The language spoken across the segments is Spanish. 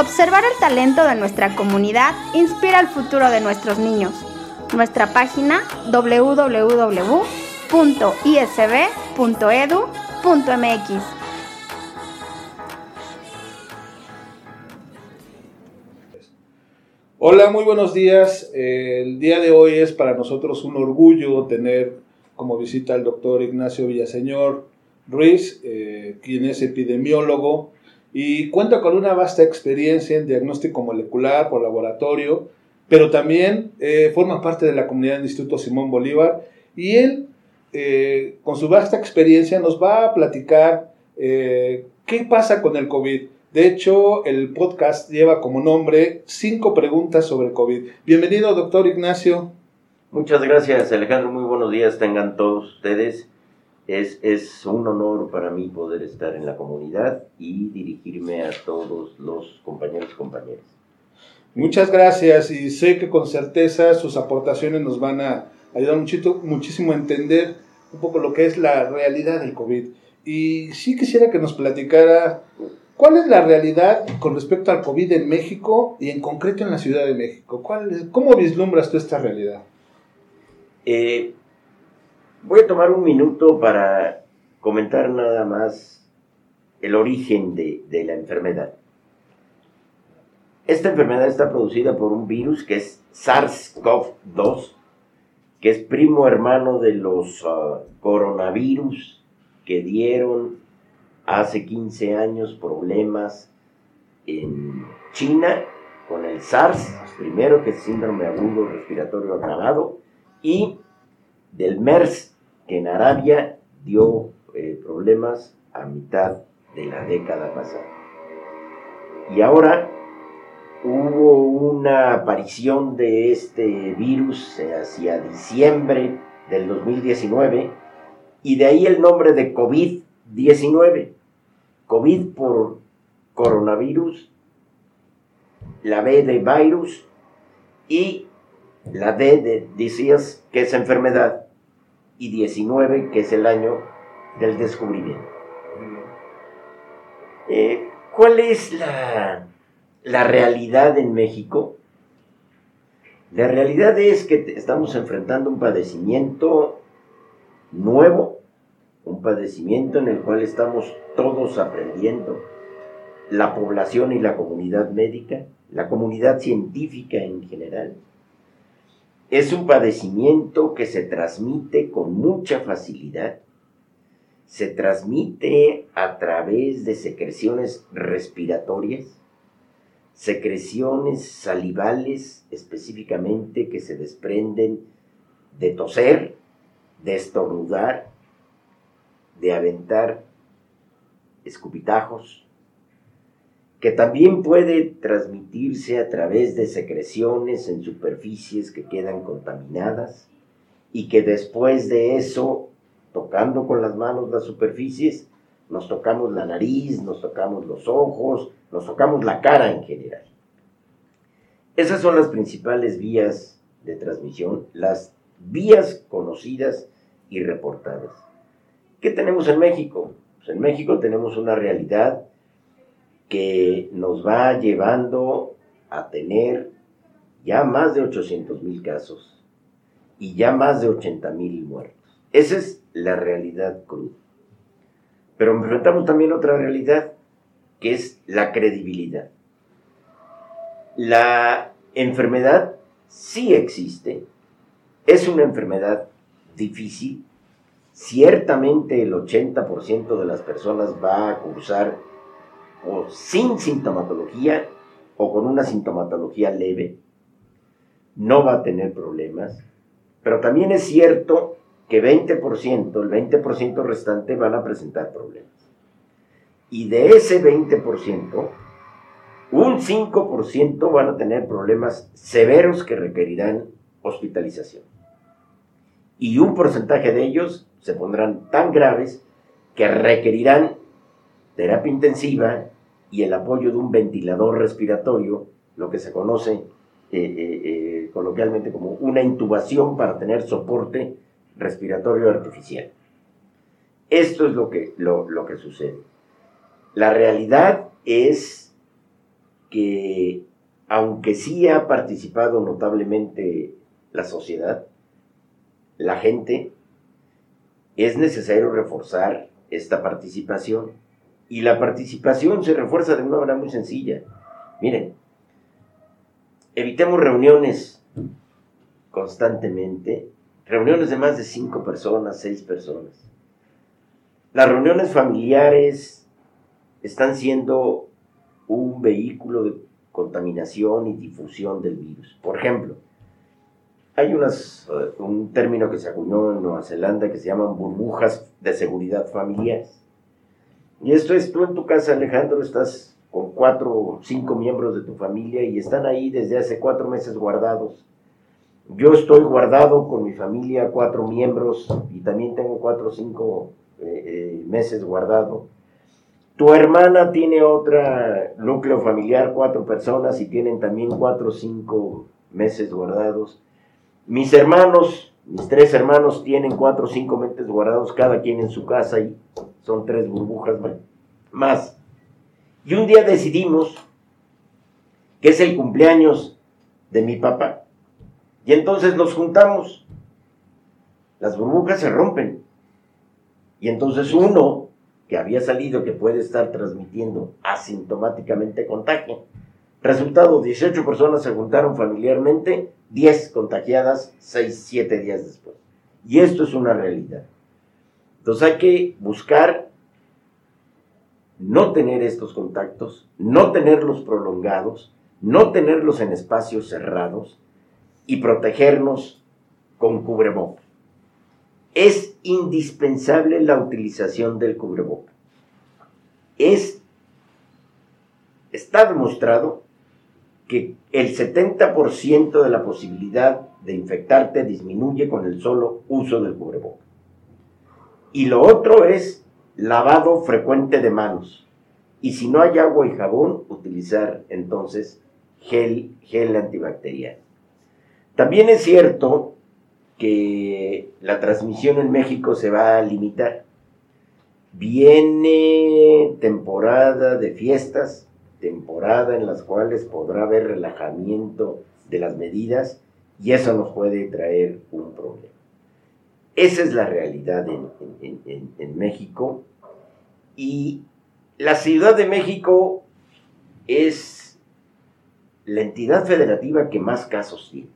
Observar el talento de nuestra comunidad inspira el futuro de nuestros niños. Nuestra página www.isb.edu.mx. Hola, muy buenos días. El día de hoy es para nosotros un orgullo tener como visita al doctor Ignacio Villaseñor Ruiz, eh, quien es epidemiólogo y cuenta con una vasta experiencia en diagnóstico molecular por laboratorio, pero también eh, forma parte de la comunidad del Instituto Simón Bolívar y él, eh, con su vasta experiencia, nos va a platicar eh, qué pasa con el COVID. De hecho, el podcast lleva como nombre cinco preguntas sobre COVID. Bienvenido, doctor Ignacio. Muchas gracias, Alejandro. Muy buenos días tengan todos ustedes. Es, un honor para mí poder estar en la comunidad y dirigirme a todos los compañeros y compañeras. Muchas gracias y sé que con certeza sus aportaciones nos van a ayudar muchísimo a entender un poco lo que es la realidad del COVID. Y sí quisiera que nos platicara cuál es la realidad con respecto al COVID en México y en concreto en la Ciudad de México. ¿Cuál ¿Cómo vislumbras tú esta realidad? Eh, Voy a tomar un minuto para comentar nada más el origen de, la enfermedad. Esta enfermedad está producida por un virus que es SARS-CoV-2, que es primo hermano de los ah, coronavirus que dieron hace 15 años problemas en China con el SARS, primero que es síndrome agudo respiratorio agravado, y del MERS, que en Arabia dio eh, problemas a mitad de la década pasada. Y ahora hubo una aparición de este virus hacia diciembre del 2019 y de ahí el nombre de COVID-19. COVID por coronavirus, la B de virus y la D de disease, que es enfermedad y 19, que es el año del descubrimiento. Eh, ¿Cuál es la, la realidad en México? La realidad es que estamos enfrentando un padecimiento nuevo, un padecimiento en el cual estamos todos aprendiendo, la población y la comunidad médica, la comunidad científica en general, es un padecimiento que se transmite con mucha facilidad. Se transmite a través de secreciones respiratorias, secreciones salivales específicamente que se desprenden de toser, de estornudar, de aventar escupitajos, que también puede transmitirse a través de secreciones en superficies que quedan contaminadas y que después de eso, tocando con las manos las superficies, nos tocamos la nariz, nos tocamos los ojos, nos tocamos la cara en general. Esas son las principales vías de transmisión, las vías conocidas y reportadas. ¿Qué tenemos en México? Pues en México tenemos una realidad que nos va llevando a tener ya más de 800 mil casos y ya más de 80 mil muertos. Esa es la realidad cruda. Pero enfrentamos también otra realidad, que es la credibilidad. La enfermedad sí existe, es una enfermedad difícil, ciertamente el 80% de las personas va a cursar o sin sintomatología o con una sintomatología leve, no va a tener problemas. Pero también es cierto que 20%, el 20% restante van a presentar problemas. Y de ese 20%, un 5% van a tener problemas severos que requerirán hospitalización. Y un porcentaje de ellos se pondrán tan graves que requerirán terapia intensiva y el apoyo de un ventilador respiratorio, lo que se conoce eh, eh, eh, coloquialmente como una intubación para tener soporte respiratorio artificial. Esto es lo que, lo, lo que sucede. La realidad es que, aunque sí ha participado notablemente la sociedad, la gente, es necesario reforzar esta participación. Y la participación se refuerza de una manera muy sencilla. Miren, evitemos reuniones constantemente, reuniones de más de cinco personas, seis personas. Las reuniones familiares están siendo un vehículo de contaminación y difusión del virus. Por ejemplo, hay eh, un término que se acuñó en Nueva Zelanda que se llaman burbujas de seguridad familiares. Y esto es, tú en tu casa, Alejandro, estás con cuatro o cinco miembros de tu familia y están ahí desde hace cuatro meses guardados. Yo estoy guardado con mi familia, cuatro miembros, y también tengo cuatro o cinco eh, eh, meses guardado. Tu hermana tiene otro núcleo familiar, cuatro personas, y tienen también cuatro o cinco meses guardados. Mis hermanos, mis tres hermanos tienen cuatro o cinco meses guardados, cada quien en su casa, y son tres burbujas más. Y un día decidimos que es el cumpleaños de mi papá. Y entonces nos juntamos. Las burbujas se rompen. Y entonces uno que había salido que puede estar transmitiendo asintomáticamente contagio. Resultado, 18 personas se juntaron familiarmente 10 contagiadas 6, 7 días después. Y esto es una realidad. Entonces hay que buscar no tener estos contactos, no tenerlos prolongados, no tenerlos en espacios cerrados y protegernos con cubrebocas. Es indispensable la utilización del cubreboca. Es, está demostrado que el 70% de la posibilidad de infectarte disminuye con el solo uso del cubreboca. Y lo otro es lavado frecuente de manos. Y si no hay agua y jabón, utilizar entonces gel, gel antibacterial. También es cierto que la transmisión en México se va a limitar. Viene temporada de fiestas, temporada en las cuales podrá haber relajamiento de las medidas y eso nos puede traer un problema. Esa es la realidad en, México y la Ciudad de México es la entidad federativa que más casos tiene.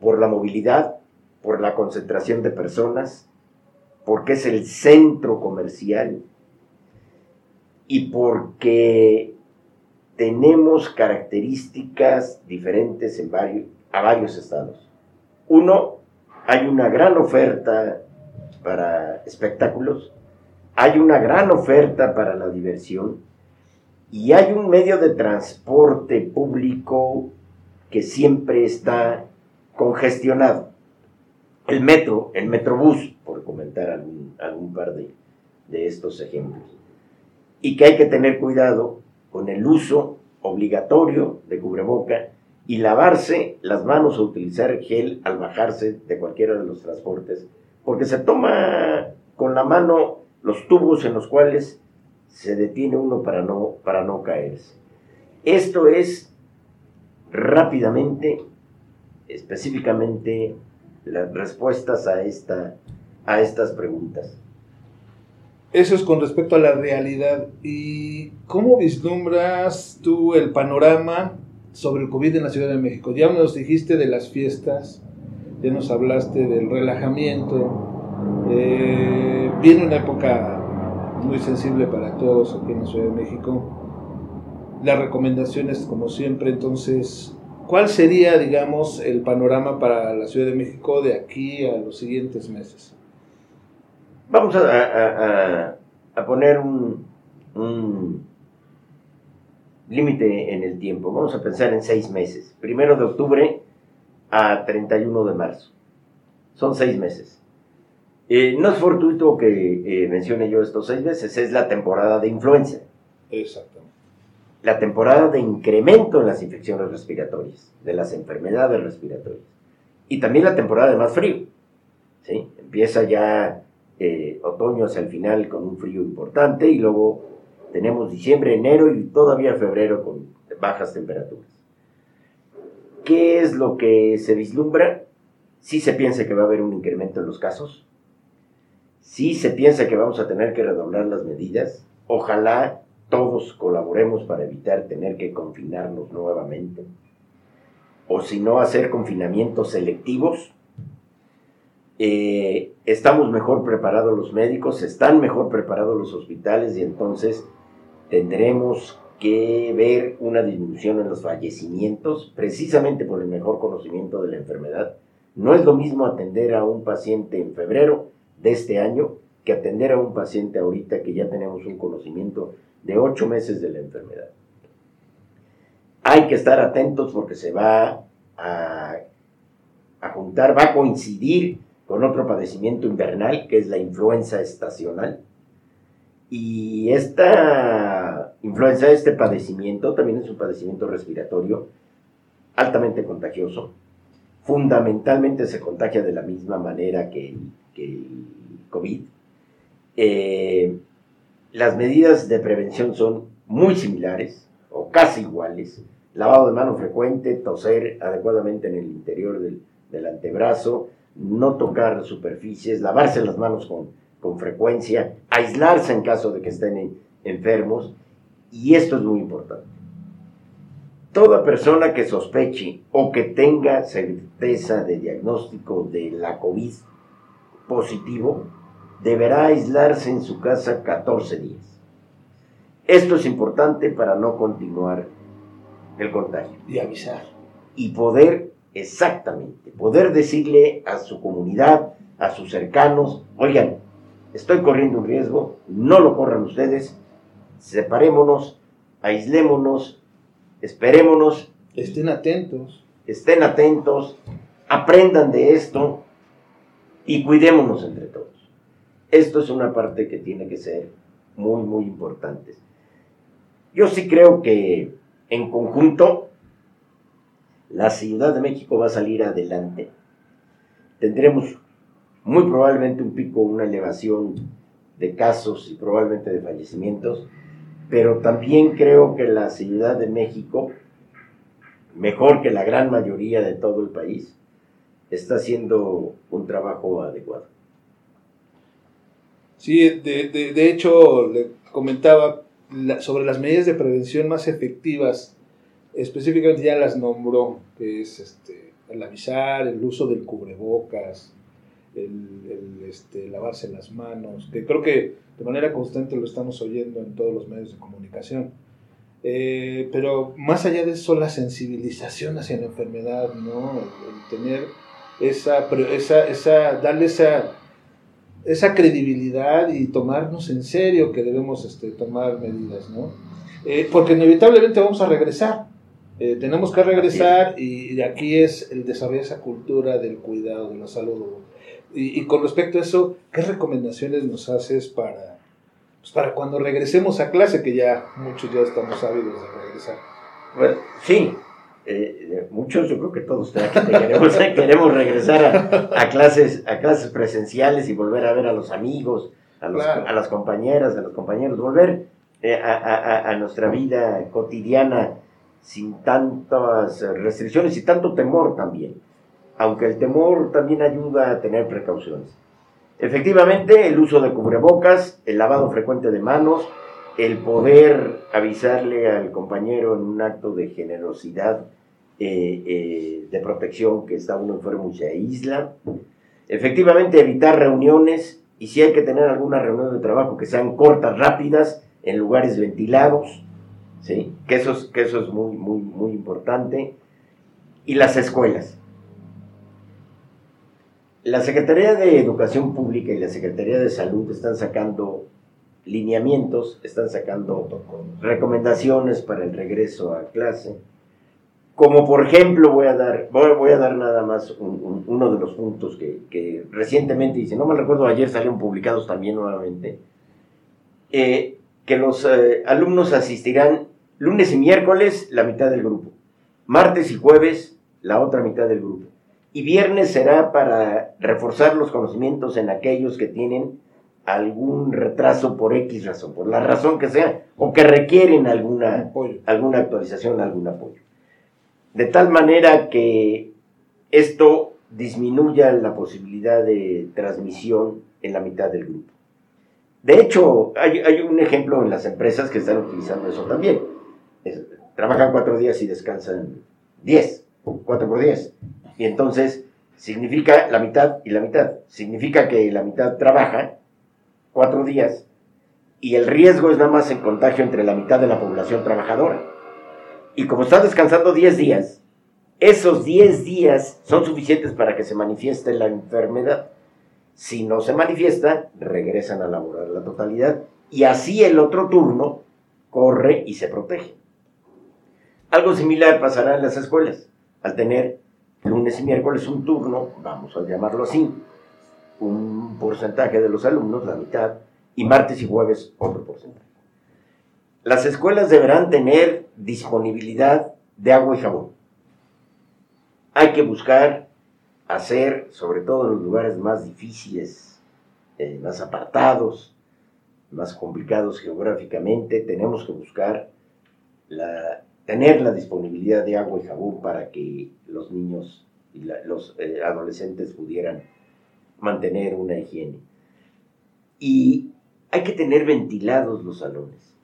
Por la movilidad, por la concentración de personas, porque es el centro comercial y porque tenemos características diferentes en varios, a varios estados. Uno, hay una gran oferta para espectáculos, hay una gran oferta para la diversión y hay un medio de transporte público que siempre está congestionado. El metro, el metrobús, por comentar algún, par de, de estos ejemplos y que hay que tener cuidado con el uso obligatorio de cubreboca y lavarse las manos o utilizar gel al bajarse de cualquiera de los transportes, porque se toma con la mano los tubos en los cuales se detiene uno para no, para no caerse. Esto es rápidamente, específicamente, las respuestas a, esta, a estas preguntas. Eso es con respecto a la realidad. ¿Y cómo vislumbras tú el panorama sobre el COVID en la Ciudad de México? Ya nos dijiste de las fiestas, ya nos hablaste del relajamiento. Eh, viene una época muy sensible para todos aquí en la Ciudad de México. Las recomendaciones, como siempre, entonces, ¿cuál sería, digamos, el panorama para la Ciudad de México de aquí a los siguientes meses? Vamos a, poner un, límite en el tiempo. Vamos a pensar en seis meses. Primero de octubre a 31 de marzo. Son seis meses. Eh, no es fortuito que eh, mencione yo estos seis meses, es la temporada de influenza. Exactamente. La temporada de incremento en las infecciones respiratorias, de las enfermedades respiratorias. Y también la temporada de más frío. ¿sí? Empieza ya eh, otoño hacia el final con un frío importante y luego tenemos diciembre, enero y todavía febrero con bajas temperaturas. ¿Qué es lo que se vislumbra? Sí se piensa que va a haber un incremento en los casos. Sí se piensa que vamos a tener que redoblar las medidas. Ojalá todos colaboremos para evitar tener que confinarnos nuevamente. O si no, hacer confinamientos selectivos. Eh, estamos mejor preparados los médicos, están mejor preparados los hospitales y entonces tendremos que ver una disminución en los fallecimientos, precisamente por el mejor conocimiento de la enfermedad. No es lo mismo atender a un paciente en febrero de este año que atender a un paciente ahorita que ya tenemos un conocimiento de ocho meses de la enfermedad. Hay que estar atentos porque se va a, a juntar, va a coincidir con otro padecimiento invernal que es la influenza estacional. Y esta influenza, este padecimiento, también es un padecimiento respiratorio altamente contagioso. Fundamentalmente se contagia de la misma manera que, el COVID. Eh, las medidas de prevención son muy similares o casi iguales. Lavado de mano frecuente, toser adecuadamente en el interior del, del antebrazo, no tocar superficies, lavarse las manos con, con frecuencia, aislarse en caso de que estén enfermos y esto es muy importante. Toda persona que sospeche o que tenga certeza de diagnóstico de la COVID positivo deberá aislarse en su casa 14 días. Esto es importante para no continuar el contagio. Y avisar. Y poder, exactamente, poder decirle a su comunidad, a sus cercanos, oigan, estoy corriendo un riesgo, no lo corran ustedes, separémonos, aislémonos, esperémonos. Estén atentos. Estén atentos, aprendan de esto y cuidémonos entre todos. Esto es una parte que tiene que ser muy, muy importante. Yo sí creo que en conjunto la Ciudad de México va a salir adelante. Tendremos muy probablemente un pico, una elevación de casos y probablemente de fallecimientos, pero también creo que la Ciudad de México, mejor que la gran mayoría de todo el país, está haciendo un trabajo adecuado. Sí, de, hecho, le comentaba sobre las medidas de prevención más efectivas, específicamente ya las nombró, que es este, el avisar, el uso del cubrebocas, el, este, lavarse las manos, que creo que de manera constante lo estamos oyendo en todos los medios de comunicación. Eh, pero más allá de eso, la sensibilización hacia la enfermedad, ¿no? El, tener esa, esa, esa, darle esa, esa credibilidad y tomarnos en serio que debemos este, tomar medidas, ¿no? Eh, porque inevitablemente vamos a regresar. Eh, tenemos que regresar y, y, aquí es el desarrollar esa cultura del cuidado, de la salud. Y, con respecto a eso, ¿qué recomendaciones nos haces para, pues, para cuando regresemos a clase, que ya muchos ya estamos ávidos de regresar? Bueno, sí, eh, muchos, yo creo que todos queremos, queremos regresar a, clases, a clases presenciales y volver a ver a los amigos, a, a las compañeras, a los compañeros, volver eh, a, a, nuestra vida cotidiana sin tantas restricciones y tanto temor también aunque el temor también ayuda a tener precauciones. Efectivamente, el uso de cubrebocas, el lavado frecuente de manos, el poder avisarle al compañero en un acto de generosidad, eh, eh, de protección, que está uno enfermo y se aísla. Efectivamente, evitar reuniones y si hay que tener alguna reunión de trabajo que sean cortas, rápidas, en lugares ventilados, ¿sí? que, eso es, que eso es muy, muy, muy importante. Y las escuelas la Secretaría de Educación Pública y la Secretaría de Salud están sacando lineamientos, están sacando recomendaciones para el regreso a clase. Como por ejemplo, voy a dar, voy, a dar nada más uno de los puntos que, recientemente, y no me recuerdo, ayer salieron publicados también nuevamente, eh, que los eh, alumnos asistirán lunes y miércoles la mitad del grupo, martes y jueves la otra mitad del grupo, y viernes será para reforzar los conocimientos en aquellos que tienen algún retraso por X razón, por la razón que sea, o que requieren alguna, alguna actualización, algún apoyo. De tal manera que esto disminuya la posibilidad de transmisión en la mitad del grupo. De hecho, hay, un ejemplo en las empresas que están utilizando eso también. Trabajan cuatro días y descansan diez, cuatro por diez. Y entonces significa la mitad y la mitad. Significa que la mitad trabaja cuatro días y el riesgo es nada más en contagio entre la mitad de la población trabajadora. Y como está descansando 10 días, esos 10 días son suficientes para que se manifieste la enfermedad. Si no se manifiesta, regresan a laborar la totalidad y así el otro turno corre y se protege. Algo similar pasará en las escuelas. Al tener lunes y miércoles un turno, vamos a llamarlo así, un porcentaje de los alumnos, la mitad, y martes y jueves otro porcentaje. Las escuelas deberán tener disponibilidad de agua y jabón. Hay que buscar hacer, sobre todo en los lugares más difíciles, eh, más apartados, más complicados geográficamente, tenemos que buscar la, tener la disponibilidad de agua y jabón para que los niños y los eh, adolescentes pudieran mantener una higiene. Y hay que tener ventilados los salones.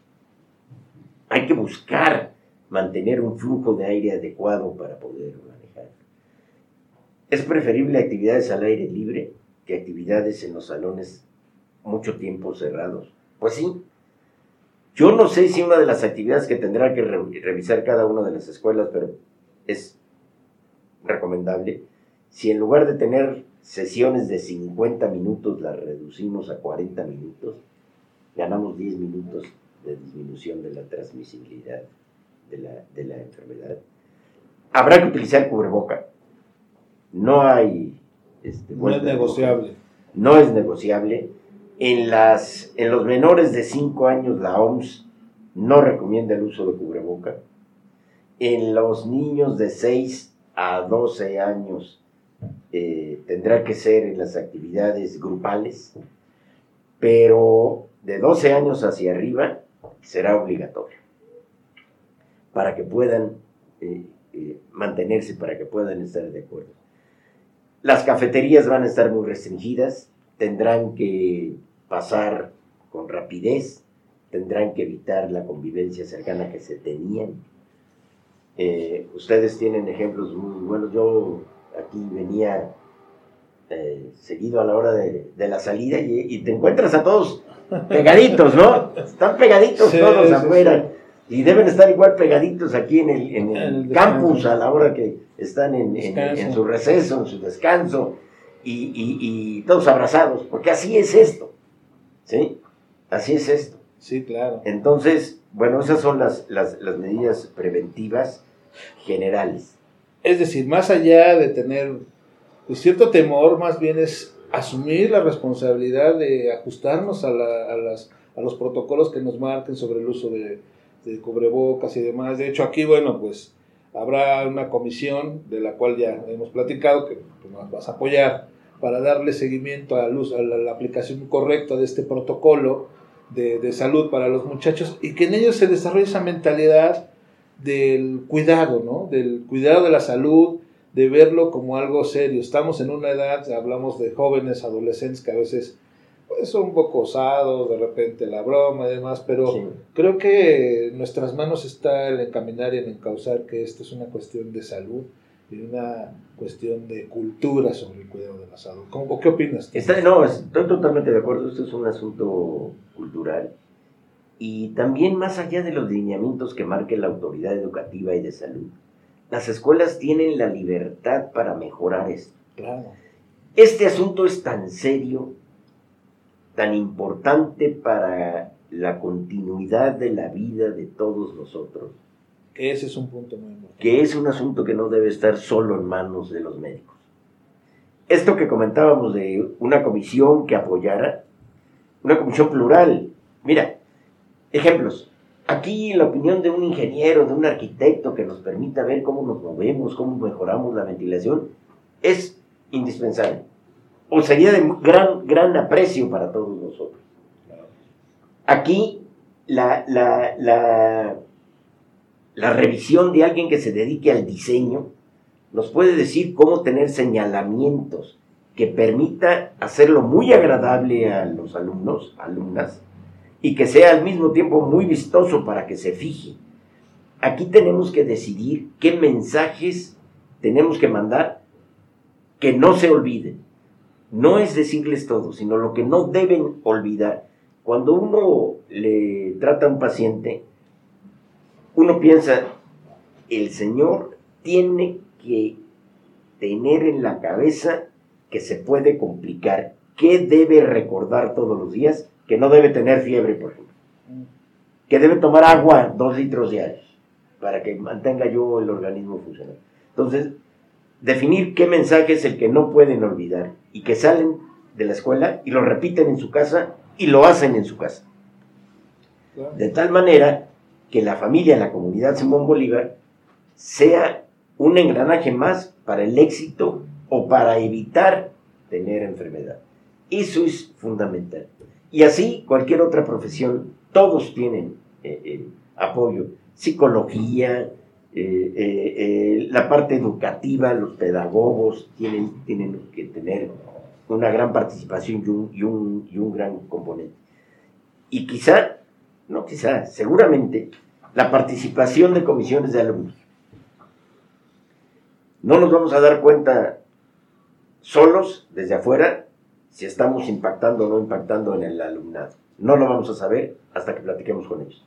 Hay que buscar mantener un flujo de aire adecuado para poder manejar. Es preferible actividades al aire libre que actividades en los salones mucho tiempo cerrados. Pues sí. Yo no sé si una de las actividades que tendrá que revisar cada una de las escuelas, pero es recomendable, si en lugar de tener sesiones de 50 minutos las reducimos a 40 minutos, ganamos 10 minutos de disminución de la transmisibilidad de la, enfermedad. Habrá que utilizar cubreboca. No hay... Este, no es negociable. No es negociable. En, las, en los menores de 5 años la OMS no recomienda el uso de cubreboca. En los niños de 6 a 12 años eh, tendrá que ser en las actividades grupales, pero de 12 años hacia arriba será obligatorio para que puedan eh, eh, mantenerse, para que puedan estar de acuerdo. Las cafeterías van a estar muy restringidas, tendrán que pasar con rapidez, tendrán que evitar la convivencia cercana que se tenían. ustedes tienen ejemplos muy buenos. Yo aquí venía eh, seguido a la hora de, la salida y, te encuentras a todos pegaditos, ¿no? Están pegaditos todos afuera. Y deben estar igual pegaditos aquí en el, campus a la hora que están en, su receso, en su descanso, y, todos abrazados, porque así es esto, ¿sí? Así es esto. Sí, claro. Entonces, bueno, esas son las, las medidas preventivas generales. Es decir, más allá de tener pues, cierto temor, más bien es asumir la responsabilidad de ajustarnos a, las, a los protocolos que nos marquen sobre el uso de, cubrebocas y demás. De hecho, aquí, bueno, pues habrá una comisión de la cual ya hemos platicado, que, nos vas a apoyar para darle seguimiento a la, a la, aplicación correcta de este protocolo de, de, salud para los muchachos y que en ellos se desarrolle esa mentalidad del cuidado, ¿no? Del cuidado de la salud, de verlo como algo serio. Estamos en una edad, hablamos de jóvenes, adolescentes que a veces pues, son un poco osados, de repente la broma y demás, pero creo que en nuestras manos está el encaminar y el encauzar que esto es una cuestión de salud y una cuestión de cultura sobre el cuidado de la salud. ¿Cómo, ¿Qué opinas? Está, no, estoy totalmente de acuerdo, esto es un asunto cultural y también más allá de los lineamientos que marque la autoridad educativa y de salud, las escuelas tienen la libertad para mejorar esto. Este asunto es tan serio, tan importante para la continuidad de la vida de todos nosotros, ese es un punto muy importante. Que es un asunto que no debe estar solo en manos de los médicos. Esto que comentábamos de una comisión que apoyara, una comisión plural. Mira, ejemplos. Aquí la opinión de un ingeniero, de un arquitecto que nos permita ver cómo nos movemos, cómo mejoramos la ventilación, es indispensable. O sería de gran, gran aprecio para todos nosotros. Aquí la, la, la, la revisión de alguien que se dedique al diseño nos puede decir cómo tener señalamientos que permita hacerlo muy agradable a los alumnos, alumnas, y que sea al mismo tiempo muy vistoso para que se fije. Aquí tenemos que decidir qué mensajes tenemos que mandar que no se olviden. No es decirles todo, sino lo que no deben olvidar. Cuando uno le trata a un paciente, uno piensa, el Señor tiene que tener en la cabeza que se puede complicar, qué debe recordar todos los días, que no debe tener fiebre, por ejemplo, que debe tomar agua dos litros diarios para que mantenga yo el organismo funcionando. Entonces, definir qué mensaje es el que no pueden olvidar y que salen de la escuela y lo repiten en su casa y lo hacen en su casa. De tal manera que la familia, la comunidad Simón Bolívar, sea un engranaje más para el éxito o para evitar tener enfermedad. Eso es fundamental. Y así cualquier otra profesión, todos tienen eh, eh, apoyo. Psicología, eh, la parte educativa, los pedagogos tienen, tienen que tener una gran participación y un, y un gran componente. Y quizá, no quizá, seguramente, la participación de comisiones de alumnos no nos vamos a dar cuenta solos, desde afuera, si estamos impactando o no impactando en el alumnado. No lo vamos a saber hasta que platiquemos con ellos.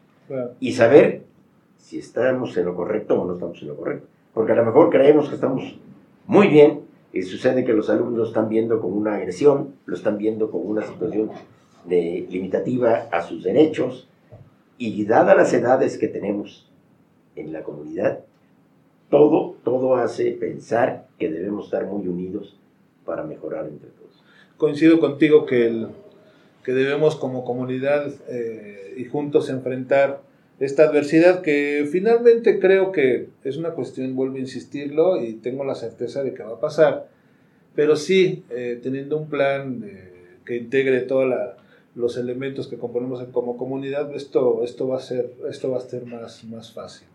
Y saber si estamos en lo correcto o no estamos en lo correcto. Porque a lo mejor creemos que estamos muy bien y sucede que los alumnos lo están viendo como una agresión, lo están viendo como una situación de, limitativa a sus derechos. Y dadas las edades que tenemos en la comunidad, todo, todo hace pensar que debemos estar muy unidos para mejorar entre todos. Coincido contigo que, el, que debemos como comunidad eh, y juntos enfrentar esta adversidad que finalmente creo que es una cuestión, vuelvo a insistirlo y tengo la certeza de que va a pasar, pero sí eh, teniendo un plan eh, que integre todos los elementos que componemos como comunidad, esto, esto, va, a ser, esto va a ser más, más fácil.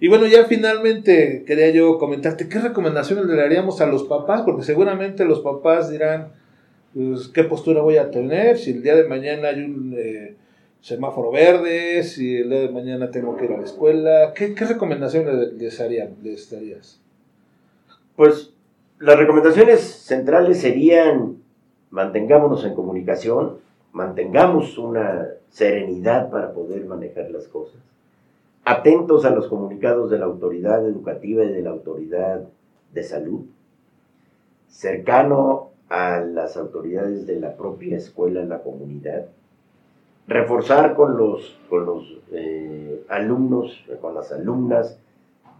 Y bueno, ya finalmente quería yo comentarte qué recomendaciones le daríamos a los papás, porque seguramente los papás dirán, pues, ¿qué postura voy a tener? Si el día de mañana hay un eh, semáforo verde, si el día de mañana tengo que ir a la escuela, ¿qué, recomendaciones les, harían, les darías? Pues las recomendaciones centrales serían mantengámonos en comunicación, mantengamos una serenidad para poder manejar las cosas. Atentos a los comunicados de la autoridad educativa y de la autoridad de salud, cercano a las autoridades de la propia escuela la comunidad, reforzar con los, con los eh, alumnos, con las alumnas,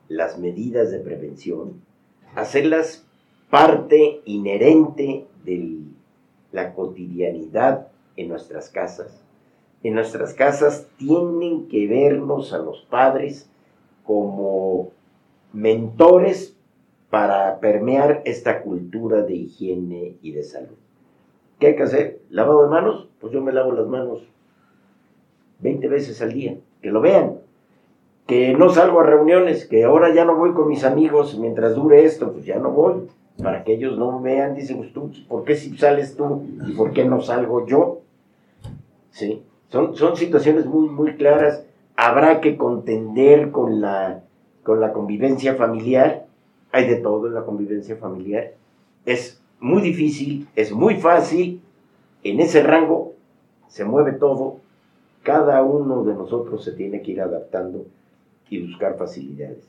las medidas de prevención, hacerlas parte inherente de la cotidianidad en nuestras casas, en nuestras casas tienen que vernos a los padres como mentores para permear esta cultura de higiene y de salud. ¿Qué hay que hacer? ¿Lavado de manos? Pues yo me lavo las manos 20 veces al día. Que lo vean. Que no salgo a reuniones, que ahora ya no voy con mis amigos mientras dure esto, pues ya no voy. Para que ellos no vean, dicen, pues ¿por qué si sales tú y por qué no salgo yo? ¿Sí? Son, situaciones muy, muy claras. Habrá que contender con la, con la convivencia familiar. Hay de todo en la convivencia familiar. Es muy difícil, es muy fácil. En ese rango se mueve todo. Cada uno de nosotros se tiene que ir adaptando y buscar facilidades.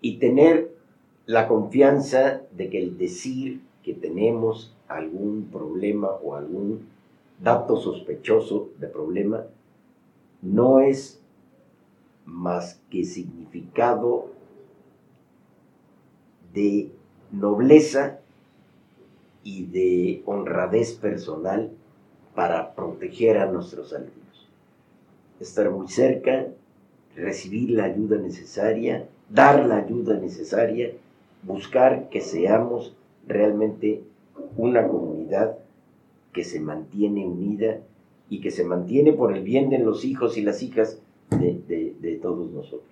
Y tener la confianza de que el decir que tenemos algún problema o algún dato sospechoso de problema no es más que significado de nobleza y de honradez personal para proteger a nuestros alumnos. Estar muy cerca, recibir la ayuda necesaria, dar la ayuda necesaria, buscar que seamos realmente una comunidad que se mantiene unida y que se mantiene por el bien de los hijos y las hijas de, todos nosotros.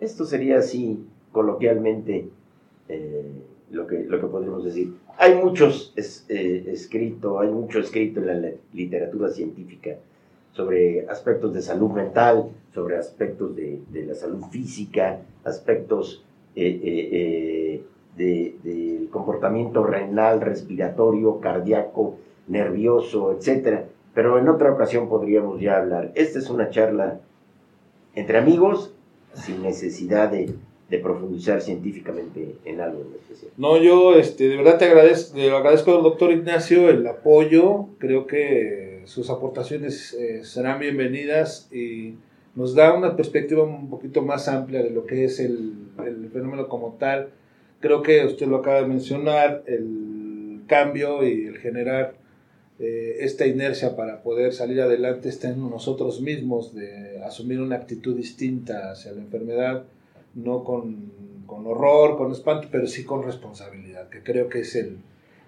Esto sería así, coloquialmente, eh, lo, que, lo que podemos decir. Hay muchos eh, escrito, hay mucho escrito en la literatura científica sobre aspectos de salud mental, sobre aspectos de, la salud física, aspectos eh, del comportamiento renal, respiratorio, cardíaco, nervioso, etc. Pero en otra ocasión podríamos ya hablar. Esta es una charla entre amigos, sin necesidad de, profundizar científicamente en algo en especial. No, yo este, de verdad te agradezco, le agradezco al doctor Ignacio el apoyo. Creo que sus aportaciones eh, serán bienvenidas y nos da una perspectiva un poquito más amplia de lo que es el, el fenómeno como tal. Creo que usted lo acaba de mencionar, el cambio y el generar eh, esta inercia para poder salir adelante está en nosotros mismos, de asumir una actitud distinta hacia la enfermedad, no con, con, horror, con espanto, pero sí con responsabilidad, que creo que es el,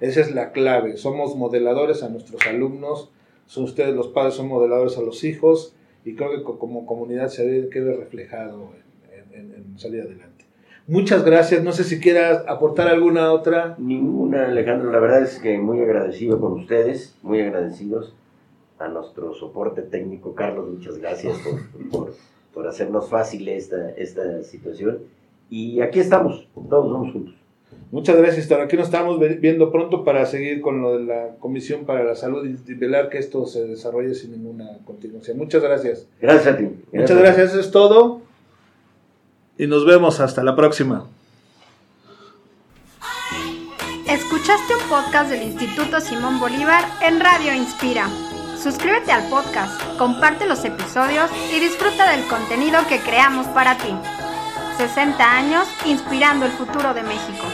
esa es la clave. Somos modeladores a nuestros alumnos, son ustedes los padres, son modeladores a los hijos, y creo que como comunidad se quede reflejado en salir adelante. Muchas gracias. No sé si quieras aportar alguna otra. Ninguna, Alejandro. La verdad es que muy agradecido con ustedes, muy agradecidos a nuestro soporte técnico. Carlos, muchas gracias por, por, hacernos fácil esta, esta situación. Y aquí estamos, todos vamos juntos. Muchas gracias, Aquí nos estamos viendo pronto para seguir con lo de la Comisión para la Salud y velar que esto se desarrolle sin ninguna continuación. Muchas gracias. Gracias a ti. Muchas gracias, eso es todo y nos vemos hasta la próxima. Escuchaste un podcast del Instituto Simón Bolívar en Radio Inspira. Suscríbete al podcast, comparte los episodios y disfruta del contenido que creamos para ti. 60 años inspirando el futuro de México.